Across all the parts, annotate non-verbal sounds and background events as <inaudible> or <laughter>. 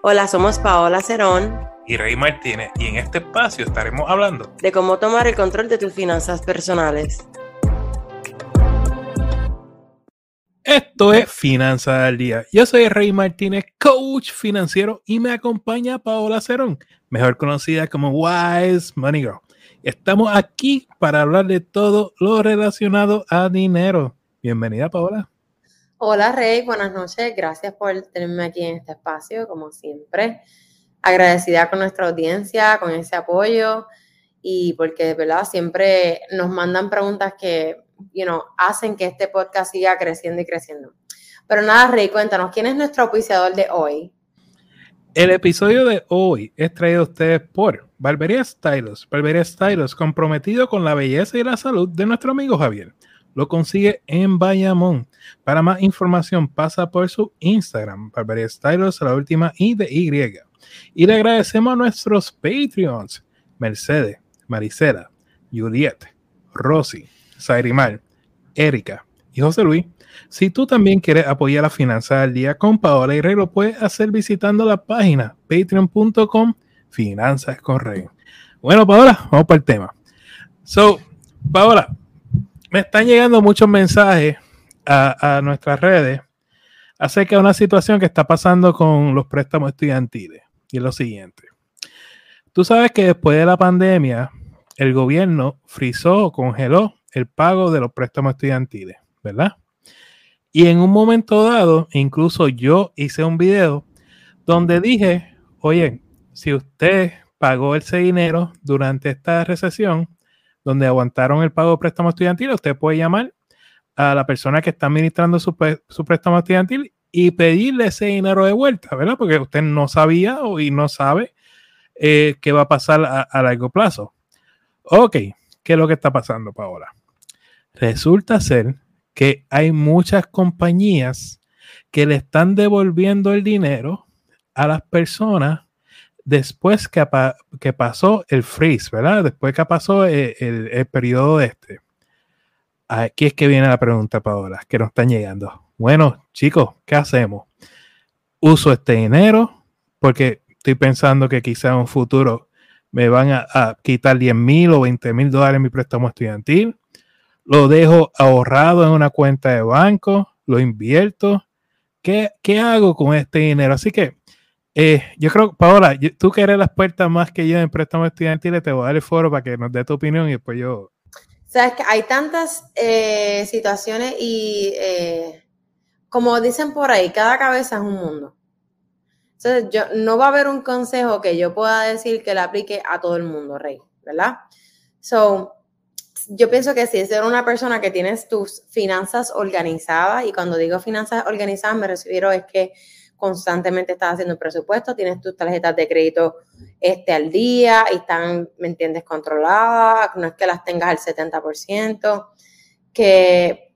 Hola, somos Paola Cerón y Rey Martínez y en este espacio estaremos hablando de cómo tomar el control de tus finanzas personales. Esto es Finanzas al Día. Yo soy Rey Martínez, coach financiero, y me acompaña Paola Cerón, mejor conocida como Wise Money Girl. Estamos aquí para hablar de todo lo relacionado a dinero. Bienvenida, Paola. Hola, Rey. Buenas noches. Gracias por tenerme aquí en este espacio, como siempre. Agradecida con nuestra audiencia, con ese apoyo y porque de verdad siempre nos mandan preguntas que, you know, hacen que este podcast siga creciendo y creciendo. Pero nada, Rey, cuéntanos, ¿quién es nuestro auspiciador de hoy? El episodio de hoy es traído a ustedes por Barbería Stylos. Barbería Stylos, comprometido con la belleza y la salud de nuestro amigo Javier lo consigue en Bayamón. Para más información, pasa por su Instagram, Barbería Stylos, la última I de Y. Y le agradecemos a nuestros Patreons, Mercedes, Maricela, Juliet, Rosy, Sairimar, Erika y José Luis. Si tú también quieres apoyar la finanza al día con Paola y Rey, lo puedes hacer visitando la página patreon.com finanzas con. Bueno, Paola, vamos para el tema. So, Paola, me están llegando muchos mensajes a, nuestras redes acerca de una situación que está pasando con los préstamos estudiantiles. Y es lo siguiente. Tú sabes que después de la pandemia, el gobierno frizó o congeló el pago de los préstamos estudiantiles, ¿verdad? Y en un momento dado, incluso yo hice un video donde dije, oye, si usted pagó ese dinero durante esta recesión, donde aguantaron el pago de préstamo estudiantil, usted puede llamar a la persona que está administrando su, préstamo estudiantil y pedirle ese dinero de vuelta, ¿verdad? Porque usted no sabía y no sabe eh, qué va a pasar a, largo plazo. Ok, ¿qué es lo que está pasando, Paola? Resulta ser que hay muchas compañías que le están devolviendo el dinero a las personas después que, que, pasó el freeze, ¿verdad? Después que pasó eh, el, periodo de este. Aquí es que viene la pregunta, Paola, que nos están llegando. Bueno, chicos, ¿qué hacemos? ¿Uso este dinero? Porque estoy pensando que quizá en un futuro me van a, quitar 10 mil o 20 mil dólares en mi préstamo estudiantil. Lo dejo ahorrado en una cuenta de banco, lo invierto. ¿Qué, ¿Qué hago con este dinero? Así que eh, yo creo, Paola, tú que eres la experta más que yo en préstamos estudiantiles, te voy a dar el foro para que nos dé tu opinión y después yo. Sabes que hay tantas eh, situaciones y, eh, como dicen por ahí, cada cabeza es un mundo. Entonces, yo, no va a haber un consejo que yo pueda decir que le aplique a todo el mundo, Rey, ¿verdad? So, yo pienso que si eres una persona que tienes tus finanzas organizadas, y cuando digo finanzas organizadas me refiero es que constantemente estás haciendo presupuesto, tienes tus tarjetas de crédito este, al día y están, ¿me entiendes?, controladas, no es que las tengas al 70%, que,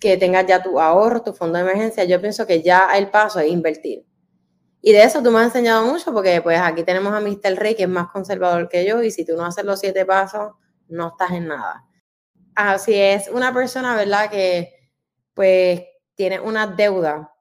que tengas ya tu ahorro, tu fondo de emergencia, yo pienso que ya el paso es invertir. Y de eso tú me has enseñado mucho porque pues aquí tenemos a Mr. Rey que es más conservador que yo y si tú no haces los siete pasos, no estás en nada. Así es, una persona, ¿verdad? Que pues tiene una deuda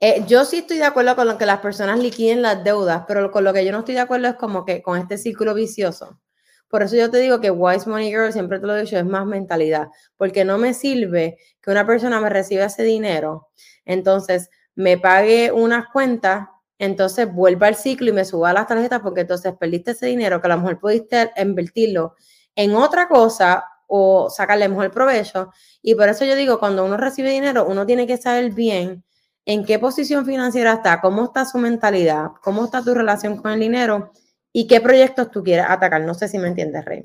eh, yo sí estoy de acuerdo con lo que las personas liquiden las deudas, pero con lo que yo no estoy de acuerdo es como que con este círculo vicioso. Por eso yo te digo que Wise Money Girl, siempre te lo he dicho, es más mentalidad, porque no me sirve que una persona me reciba ese dinero, entonces me pague unas cuentas, entonces vuelva al ciclo y me suba a las tarjetas, porque entonces perdiste ese dinero que a lo mejor pudiste invertirlo en otra cosa o sacarle mejor provecho. Y por eso yo digo, cuando uno recibe dinero, uno tiene que saber bien en qué posición financiera está, cómo está su mentalidad, cómo está tu relación con el dinero y qué proyectos tú quieres atacar. No sé si me entiendes, Rey.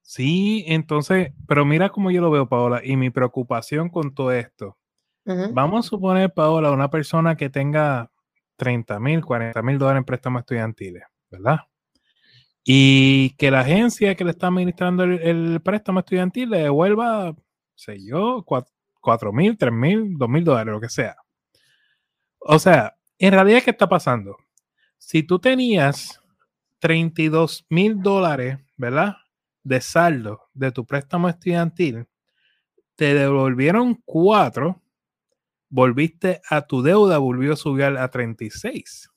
Sí, entonces, pero mira cómo yo lo veo, Paola, y mi preocupación con todo esto. Vamos a suponer, Paola, una persona que tenga 30 mil, 40 mil dólares en préstamos estudiantiles, ¿verdad? Y que la agencia que le está administrando el, préstamo estudiantil le devuelva, sé yo, 4 mil, 3 mil, 2 mil dólares, lo que sea. O sea, en realidad, ¿qué está pasando? Si tú tenías 32 mil dólares, ¿verdad? De saldo de tu préstamo estudiantil, te devolvieron 4, volviste a tu deuda, volvió a subir a 36.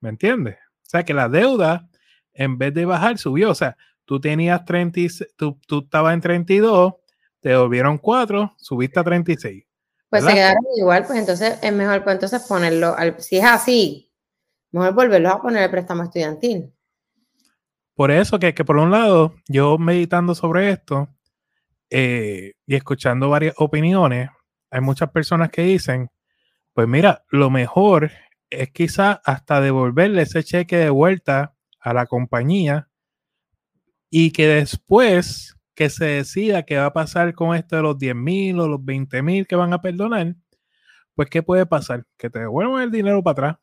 ¿Me entiendes? O sea que la deuda, en vez de bajar, subió. O sea, tú tenías 30, tú, tú estabas en 32, te volvieron 4, subiste a 36. Pues se quedaron igual, pues entonces es mejor pues entonces ponerlo, al, si es así, mejor volverlo a poner el préstamo estudiantil. Por eso que, que por un lado, yo meditando sobre esto eh, y escuchando varias opiniones, hay muchas personas que dicen, pues mira, lo mejor es quizá hasta devolverle ese cheque de vuelta a la compañía y que después que se decida qué va a pasar con esto de los 10 mil o los 20 mil que van a perdonar, pues ¿qué puede pasar? Que te devuelvan el dinero para atrás.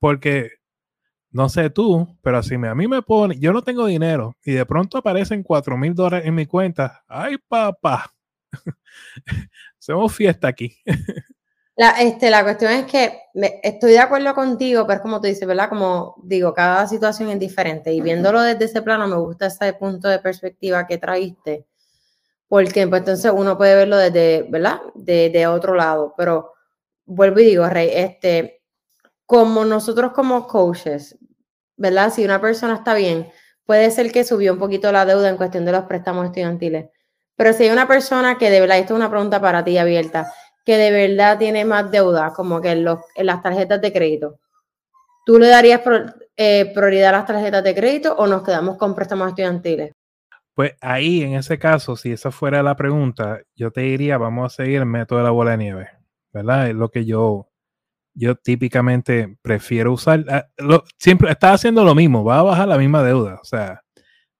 Porque, no sé tú, pero así me, a mí me pone, yo no tengo dinero y de pronto aparecen 4 mil dólares en mi cuenta. ¡Ay, papá! <laughs> Hacemos fiesta aquí. <laughs> La, este, la cuestión es que estoy de acuerdo contigo, pero es como tú dices, ¿verdad? Como digo, cada situación es diferente y viéndolo desde ese plano me gusta ese punto de perspectiva que traíste, porque pues, entonces uno puede verlo desde, ¿verdad? De, de, otro lado, pero vuelvo y digo, Rey, este, como nosotros como coaches, ¿verdad? Si una persona está bien, puede ser que subió un poquito la deuda en cuestión de los préstamos estudiantiles, pero si hay una persona que de verdad, esto es una pregunta para ti abierta, que de verdad tiene más deuda, como que en, las tarjetas de crédito, ¿tú le darías eh, prioridad a las tarjetas de crédito o nos quedamos con préstamos estudiantiles? Pues ahí, en ese caso, si esa fuera la pregunta, yo te diría, vamos a seguir el método de la bola de nieve, ¿verdad? Es lo que yo, yo típicamente prefiero usar. Ah, siempre está haciendo lo mismo, va a bajar la misma deuda. O sea,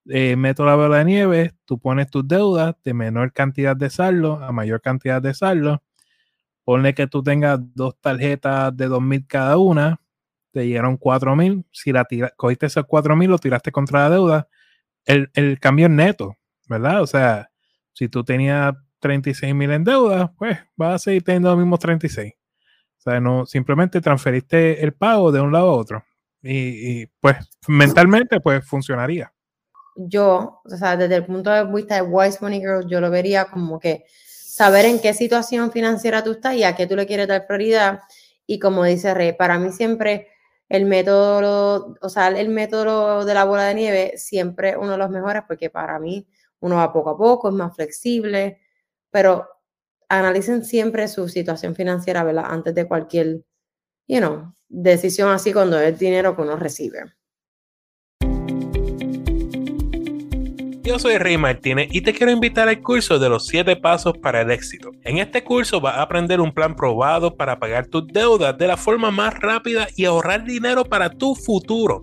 eh, método de la bola de nieve, tú pones tus deudas de menor cantidad de saldo a mayor cantidad de saldo Ponle que tú tengas dos tarjetas de 2.000 cada una, te llegaron 4.000. Si la tira, cogiste esos 4.000, lo tiraste contra la deuda, el, el cambio es neto, ¿verdad? O sea, si tú tenías 36.000 en deuda, pues vas a seguir teniendo los mismos 36. O sea, no, simplemente transferiste el pago de un lado a otro. Y, y, pues mentalmente, pues funcionaría. Yo, o sea, desde el punto de vista de Wise Money Girl, yo lo vería como que saber en qué situación financiera tú estás y a qué tú le quieres dar prioridad. Y como dice Rey, para mí siempre el método, o sea, el método de la bola de nieve siempre uno de los mejores porque para mí uno va poco a poco, es más flexible, pero analicen siempre su situación financiera, ¿verdad? Antes de cualquier, decisión así cuando es dinero que uno recibe. Yo soy Rey Martínez y te quiero invitar al curso de los 7 pasos para el éxito. En este curso vas a aprender un plan probado para pagar tus deudas de la forma más rápida y ahorrar dinero para tu futuro.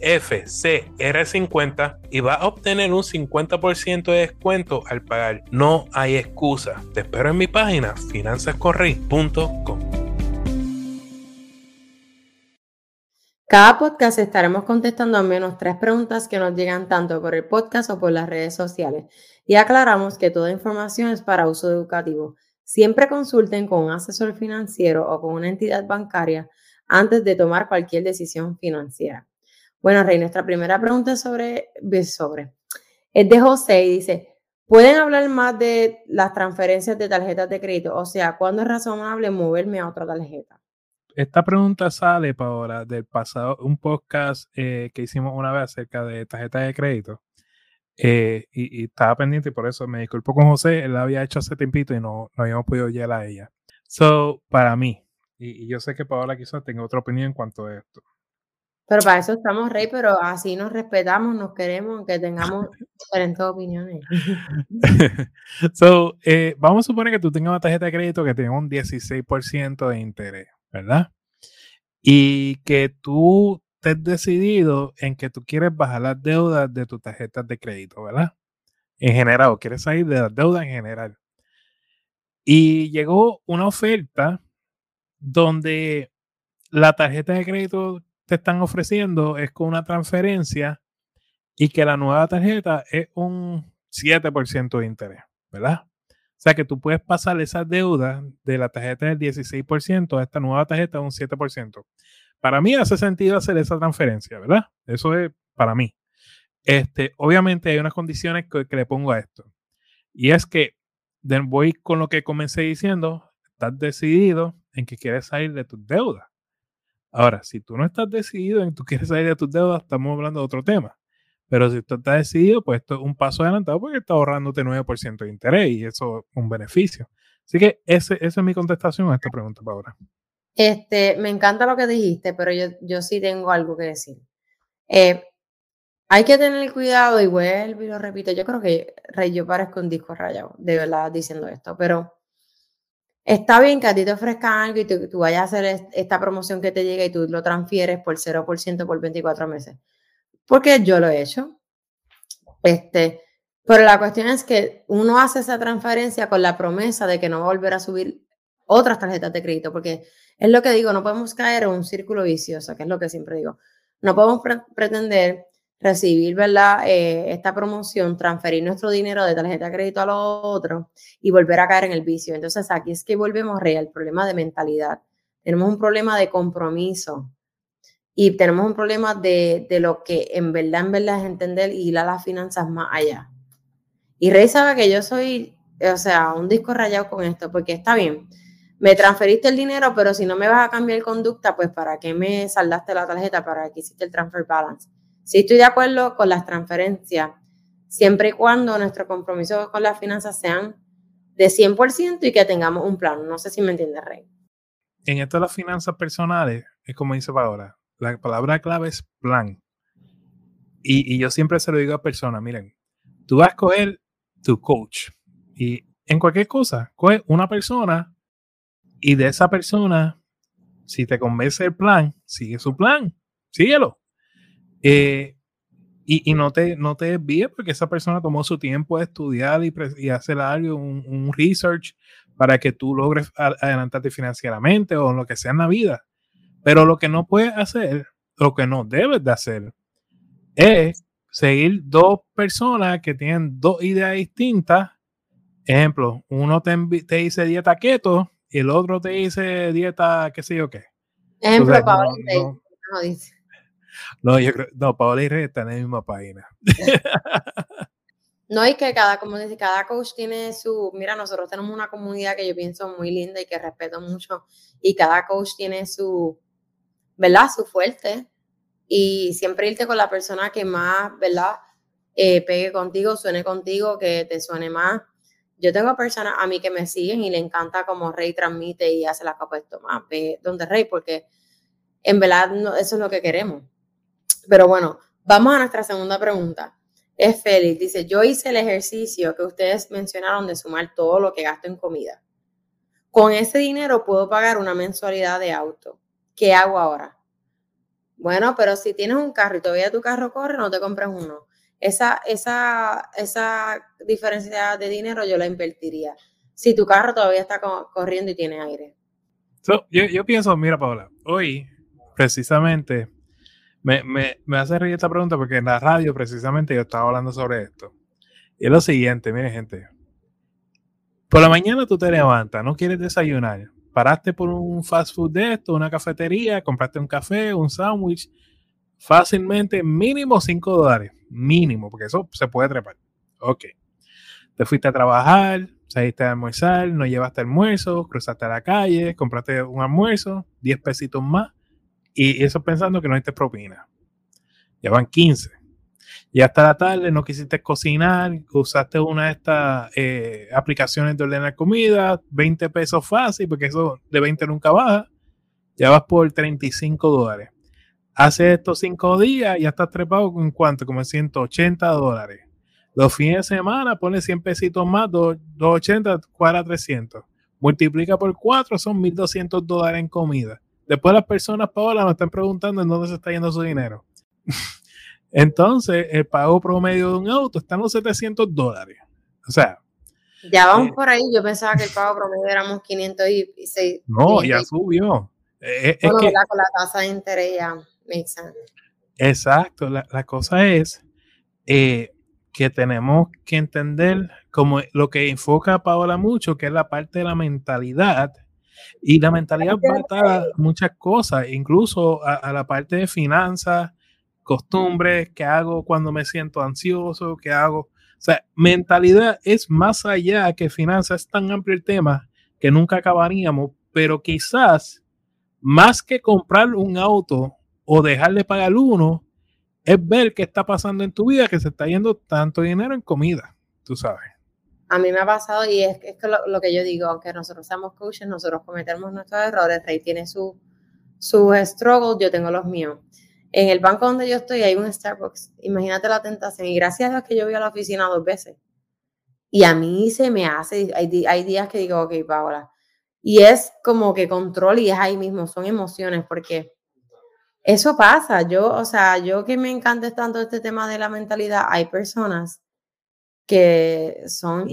FCR50 y va a obtener un 50% de descuento al pagar. No hay excusa. Te espero en mi página finanzascorri.com. Cada podcast estaremos contestando al menos tres preguntas que nos llegan tanto por el podcast o por las redes sociales. Y aclaramos que toda información es para uso educativo. Siempre consulten con un asesor financiero o con una entidad bancaria antes de tomar cualquier decisión financiera. Bueno, Rey, nuestra primera pregunta es sobre, sobre, es de José y dice, ¿pueden hablar más de las transferencias de tarjetas de crédito? O sea, ¿cuándo es razonable moverme a otra tarjeta? Esta pregunta sale, Paola, del pasado, un podcast eh, que hicimos una vez acerca de tarjetas de crédito. Eh, y, estaba pendiente y por eso me disculpo con José, él la había hecho hace tiempito y no, no habíamos podido llegar a ella. So, para mí, y, yo sé que Paola quizás tenga otra opinión en cuanto a esto. Pero para eso estamos, Rey, pero así nos respetamos, nos queremos, aunque tengamos diferentes opiniones. <laughs> so, eh, vamos a suponer que tú tengas una tarjeta de crédito que tenga un 16% de interés, ¿verdad? Y que tú estés decidido en que tú quieres bajar las deudas de tus tarjetas de crédito, ¿verdad? En general, quieres salir de las deudas en general. Y llegó una oferta donde la tarjeta de crédito te están ofreciendo es con una transferencia y que la nueva tarjeta es un 7% de interés, ¿verdad? O sea que tú puedes pasar esa deuda de la tarjeta del 16% a esta nueva tarjeta de un 7%. Para mí hace sentido hacer esa transferencia, ¿verdad? Eso es para mí. Este, obviamente hay unas condiciones que, le pongo a esto. Y es que voy con lo que comencé diciendo, estás decidido en que quieres salir de tus deudas. Ahora, si tú no estás decidido en que tú quieres salir de tus deudas, estamos hablando de otro tema. Pero si tú estás decidido, pues esto es un paso adelantado porque estás ahorrándote 9% de interés y eso es un beneficio. Así que ese, esa es mi contestación a esta pregunta, Paola. Este, me encanta lo que dijiste, pero yo, yo sí tengo algo que decir. Eh, hay que tener cuidado y vuelvo y lo repito. Yo creo que yo parezco un disco rayado, de verdad, diciendo esto, pero está bien que a ti te ofrezcan algo y tú, vayas a hacer esta promoción que te llega y tú lo transfieres por 0% por 24 meses porque yo lo he hecho. Este, pero la cuestión es que uno hace esa transferencia con la promesa de que no va a volver a subir otras tarjetas de crédito, porque es lo que digo, no podemos caer en un círculo vicioso, que es lo que siempre digo. No podemos pretender recibir ¿verdad? Eh, esta promoción, transferir nuestro dinero de tarjeta de crédito a lo otro y volver a caer en el vicio. Entonces aquí es que volvemos real, problema de mentalidad. Tenemos un problema de compromiso y tenemos un problema de, lo que en verdad, en verdad es entender y ir a las finanzas más allá. Y Rey sabe que yo soy, o sea, un disco rayado con esto, porque está bien, me transferiste el dinero, pero si no me vas a cambiar conducta, pues ¿para qué me saldaste la tarjeta? ¿Para qué hiciste el transfer balance? Sí estoy de acuerdo con las transferencias, siempre y cuando nuestro compromiso con las finanzas sean de 100% y que tengamos un plan. No sé si me entiende, Rey. En esto de las finanzas personales, es como dice Paola, la palabra clave es plan. Y, yo siempre se lo digo a personas, miren, tú vas a escoger tu coach y en cualquier cosa, coge una persona y de esa persona, si te convence el plan, sigue su plan, síguelo. Eh, y, no te, no te desvíes porque esa persona tomó su tiempo de estudiar y, y hacer algo, un, un, research para que tú logres adelantarte financieramente o lo que sea en la vida. Pero lo que no puedes hacer, lo que no debes de hacer, es seguir dos personas que tienen dos ideas distintas. Ejemplo, uno te, dice dieta keto y el otro te dice dieta qué sé yo qué. Ejemplo, no, no, dice. No, yo creo, no, Paola y Rey están en la misma página. No, y que cada, como dice, cada coach tiene su, mira, nosotros tenemos una comunidad que yo pienso muy linda y que respeto mucho, y cada coach tiene su, ¿verdad? Su fuerte. Y siempre irte con la persona que más, ¿verdad? Eh, pegue contigo, suene contigo, que te suene más. Yo tengo personas a mí que me siguen y le encanta como Rey transmite y hace la capa de más. Ve donde Rey, porque en verdad eso es lo que queremos. Pero bueno, vamos a nuestra segunda pregunta. Es Félix, dice, yo hice el ejercicio que ustedes mencionaron de sumar todo lo que gasto en comida. Con ese dinero puedo pagar una mensualidad de auto. ¿qué hago ahora? Bueno, pero si tienes un carro y todavía tu carro corre, no te compres uno. Esa, esa, esa diferencia de dinero yo la invertiría. Si tu carro todavía está corriendo y tiene aire. yo, pienso, mira, Paola, hoy precisamente me, me, hace reír esta pregunta porque en la radio precisamente yo estaba hablando sobre esto. Y es lo siguiente, miren gente. Por la mañana tú te levantas, no quieres desayunar paraste por un fast food de esto, una cafetería, compraste un café, un sándwich, fácilmente mínimo 5 dólares, mínimo, porque eso se puede trepar. Ok. Te fuiste a trabajar, saliste a almorzar, no llevaste almuerzo, cruzaste a la calle, compraste un almuerzo, 10 pesitos más, y eso pensando que no hay propina. Ya van 15 y hasta la tarde no quisiste cocinar, usaste una de estas eh, aplicaciones de ordenar comida, 20 pesos fácil, porque eso de 20 nunca baja, ya vas por 35 dólares. Hace estos 5 días ya estás trepado con cuánto, como 180 dólares. Los fines de semana pone 100 pesitos más, 280, cuadra 300. Multiplica por 4, son 1200 dólares en comida. Después las personas, Paola, me están preguntando en dónde se está yendo su dinero. <laughs> Entonces, el pago promedio de un auto está en los 700 dólares. O sea, Ya vamos eh, por ahí. Yo pensaba que el pago promedio éramos 500 y 6. No, ya subió. Eh, es que, con la tasa de interés ya Exacto. La, la cosa es eh, que tenemos que entender como lo que enfoca Paola mucho, que es la parte de la mentalidad. Y la mentalidad va a muchas cosas, incluso a, a la parte de finanzas, costumbres, qué hago cuando me siento ansioso, qué hago o sea, mentalidad es más allá que finanzas, es tan amplio el tema que nunca acabaríamos, pero quizás más que comprar un auto o dejar de pagar uno, es ver qué está pasando en tu vida, que se está yendo tanto dinero en comida, tú sabes. A mí me ha pasado y es, es que lo, que yo digo, aunque nosotros seamos coaches, nosotros cometemos nuestros errores, Rey tiene su, su struggle, yo tengo los míos. En el banco donde yo estoy hay un Starbucks. Imagínate la tentación. Y gracias a Dios que yo voy a la oficina dos veces. Y a mí se me hace, hay, hay días que digo, ok, Paola. Y es como que control y es ahí mismo, son emociones, porque eso pasa. Yo, o sea, yo que me encanta tanto este tema de la mentalidad, hay personas que son,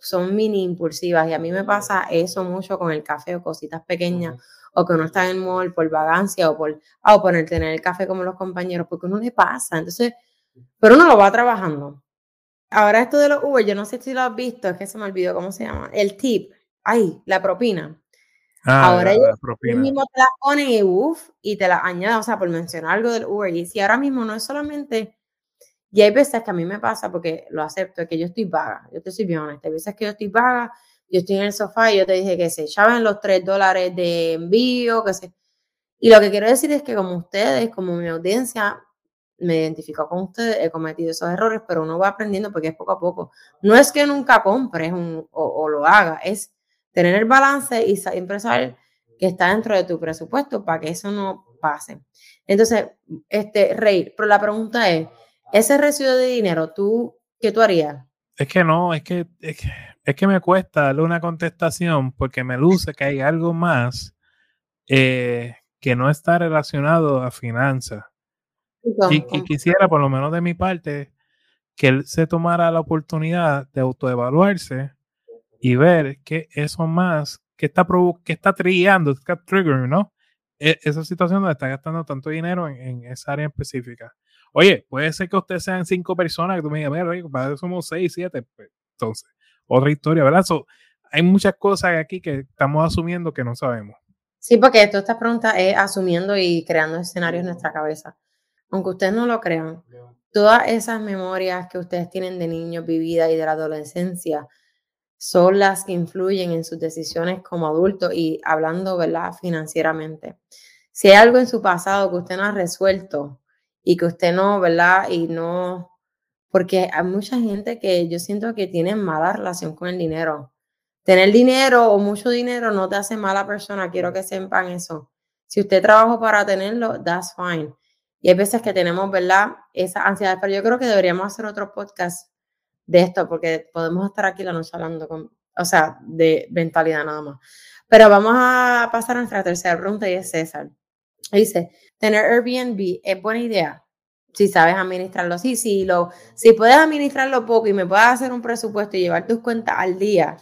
son mini impulsivas y a mí me pasa eso mucho con el café o cositas pequeñas o que uno está en el mall por vagancia o por, ah, o por tener el café como los compañeros, porque uno le pasa. Entonces, pero uno lo va trabajando. Ahora esto de los Uber, yo no sé si lo has visto, es que se me olvidó cómo se llama. El tip, ay, la propina. Ah, ahora ellos mismo te la ponen y uff, y te la añaden, o sea, por mencionar algo del Uber. Y si ahora mismo no es solamente, y hay veces que a mí me pasa, porque lo acepto, que yo estoy vaga, yo te soy bien honesta, hay veces que yo estoy vaga yo estoy en el sofá y yo te dije que se echaban los 3 dólares de envío, que se... Y lo que quiero decir es que como ustedes, como mi audiencia, me identifico con ustedes, he cometido esos errores, pero uno va aprendiendo porque es poco a poco. No es que nunca compres o, lo haga, es tener el balance y siempre saber que está dentro de tu presupuesto para que eso no pase. Entonces, este, Rey, pero la pregunta es, ese residuo de dinero, ¿tú qué tú harías? Es que no, es que, es que es que me cuesta darle una contestación porque me luce que hay algo más eh, que no está relacionado a finanzas. Y, quisiera, por lo menos de mi parte, que él se tomara la oportunidad de autoevaluarse y ver que eso más, que está, que está trillando, está triggering, ¿no? E, esa situación donde está gastando tanto dinero en, esa área específica. Oye, puede ser que ustedes sean cinco personas, que tú me digas, mira, para eso somos seis, siete. Pues, entonces, otra historia, ¿verdad? hay muchas cosas aquí que estamos asumiendo que no sabemos. Sí, porque toda esta pregunta es asumiendo y creando escenarios en nuestra cabeza. Aunque ustedes no lo crean, todas esas memorias que ustedes tienen de niños vividas y de la adolescencia son las que influyen en sus decisiones como adultos y hablando, ¿verdad? Financieramente. Si hay algo en su pasado que usted no ha resuelto y que usted no, ¿verdad? Y no porque hay mucha gente que yo siento que tiene mala relación con el dinero. Tener dinero o mucho dinero no te hace mala persona, quiero que sepan eso. Si usted trabaja para tenerlo, that's fine. Y hay veces que tenemos, ¿verdad? Esa ansiedad, pero yo creo que deberíamos hacer otro podcast de esto, porque podemos estar aquí la noche hablando o sea, de mentalidad nada más. Pero vamos a pasar a nuestra tercera pregunta y es César. Dice, ¿tener Airbnb es buena idea? si sabes administrarlo sí, si, lo, si puedes administrarlo poco y me puedes hacer un presupuesto y llevar tus cuentas al día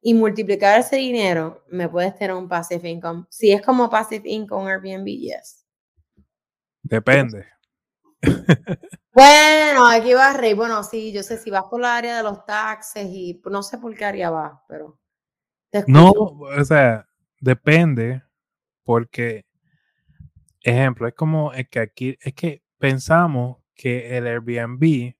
y multiplicar ese dinero, me puedes tener un passive income. Si es como passive income Airbnb, yes. Depende. <laughs> Bueno, aquí va Rey. Bueno, sí, yo sé si vas por la área de los taxes y no sé por qué área vas, pero. no, o sea, depende, porque, ejemplo, es como es que aquí, es que pensamos que el Airbnb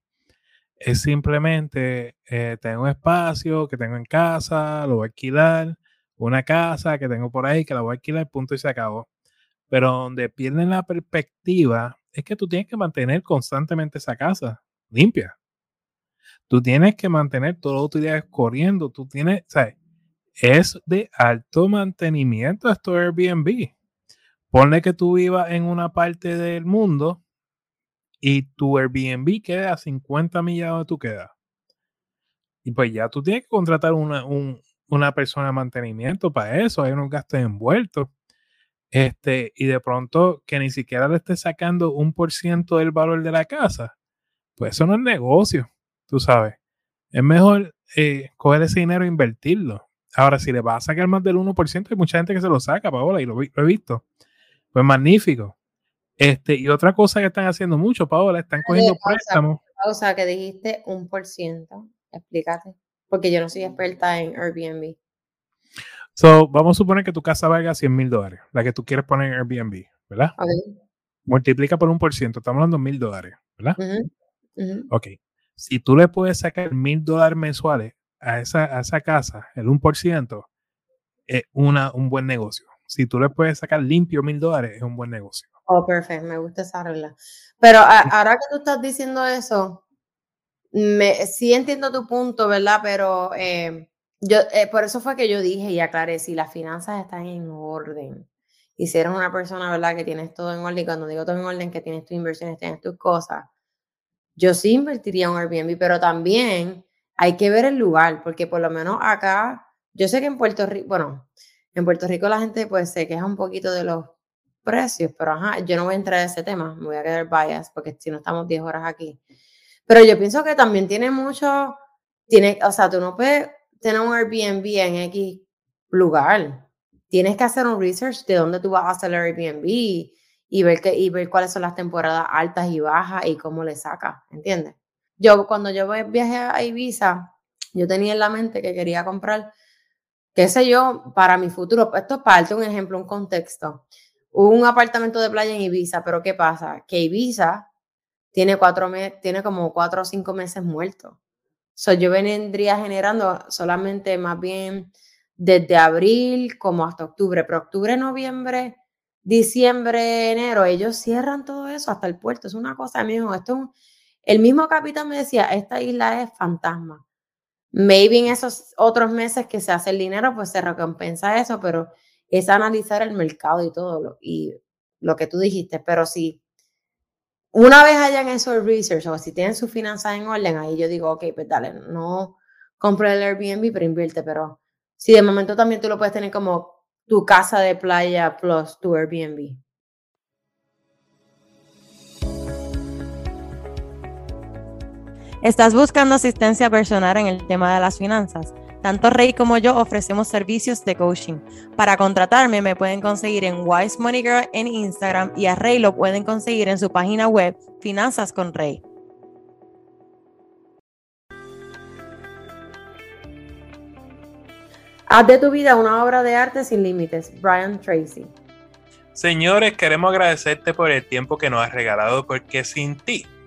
es simplemente eh, tengo un espacio que tengo en casa, lo voy a alquilar, una casa que tengo por ahí que la voy a alquilar, punto y se acabó. Pero donde pierden la perspectiva es que tú tienes que mantener constantemente esa casa limpia. Tú tienes que mantener todas las utilidades corriendo. Tú tienes, ¿sabes? Es de alto mantenimiento esto Airbnb. Ponle que tú vivas en una parte del mundo y tu Airbnb queda a 50 millas donde tú quedas. Y pues ya tú tienes que contratar una, una persona de mantenimiento para eso, hay unos gastos envueltos. Este, y de pronto que ni siquiera le esté sacando un por ciento del valor de la casa, pues eso no es negocio, tú sabes. Es mejor eh, coger ese dinero e invertirlo. Ahora, si le va a sacar más del 1%, hay mucha gente que se lo saca, Paola, y lo, he visto. Pues magnífico. Este, y otra cosa que están haciendo mucho, Paola, están cogiendo préstamos. Pausa, que dijiste un por ciento. Explícate. Porque yo no soy experta en Airbnb. So, vamos a suponer que tu casa valga 100 mil dólares, la que tú quieres poner en Airbnb, ¿verdad? Multiplica por un por ciento, estamos hablando de mil dólares, ¿verdad? Ok. Si tú le puedes sacar mil dólares mensuales a esa, a esa casa, el 1%, es una, un buen negocio. Si tú le puedes sacar limpio mil dólares, es un buen negocio. Oh, perfecto, me gusta esa regla. Pero ahora que tú estás diciendo eso, me, sí entiendo tu punto, ¿verdad? Pero eh, yo, eh, por eso fue que yo dije y aclaré, si las finanzas están en orden, y si eres una persona, ¿verdad? Que tienes todo en orden, cuando digo todo en orden, que tienes tus inversiones, tienes tus cosas, yo sí invertiría en Airbnb, pero también hay que ver el lugar, porque por lo menos acá, yo sé que en Puerto Rico, bueno, en Puerto Rico la gente pues se queja un poquito de los precios, pero ajá, yo no voy a entrar en ese tema, me voy a quedar bias, porque si no estamos 10 horas aquí. Pero yo pienso que también tiene mucho, tiene, o sea, tú no puedes tener un Airbnb en X lugar. Tienes que hacer un research de dónde tú vas a hacer el Airbnb y ver, que, y ver cuáles son las temporadas altas y bajas y cómo le saca, ¿entiendes? Yo cuando yo viajé a Ibiza, yo tenía en la mente que quería comprar, qué sé yo, para mi futuro. Esto es parte, un ejemplo, un contexto. Un apartamento de playa en Ibiza, pero ¿qué pasa? Que Ibiza tiene, cuatro tiene como cuatro o cinco meses muertos. So, yo vendría generando solamente más bien desde abril como hasta octubre, pero octubre, noviembre, diciembre, enero, ellos cierran todo eso hasta el puerto. Es una cosa, mismo. Esto el mismo capitán me decía, esta isla es fantasma. Maybe en esos otros meses que se hace el dinero, pues se recompensa eso, pero es analizar el mercado y todo lo, y lo que tú dijiste. Pero sí una vez hayan hecho el research o si tienen sus finanzas en orden, ahí yo digo, ok, pues dale, no compre el Airbnb, pero invierte. Pero si de momento también tú lo puedes tener como tu casa de playa plus tu Airbnb. ¿Estás buscando asistencia personal en el tema de las finanzas? Tanto Rey como yo ofrecemos servicios de coaching. Para contratarme me pueden conseguir en Wise Money Girl en Instagram y a Rey lo pueden conseguir en su página web Finanzas con Rey. Haz de tu vida una obra de arte sin límites. Brian Tracy. Señores, queremos agradecerte por el tiempo que nos has regalado porque sin ti,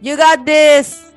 You got this.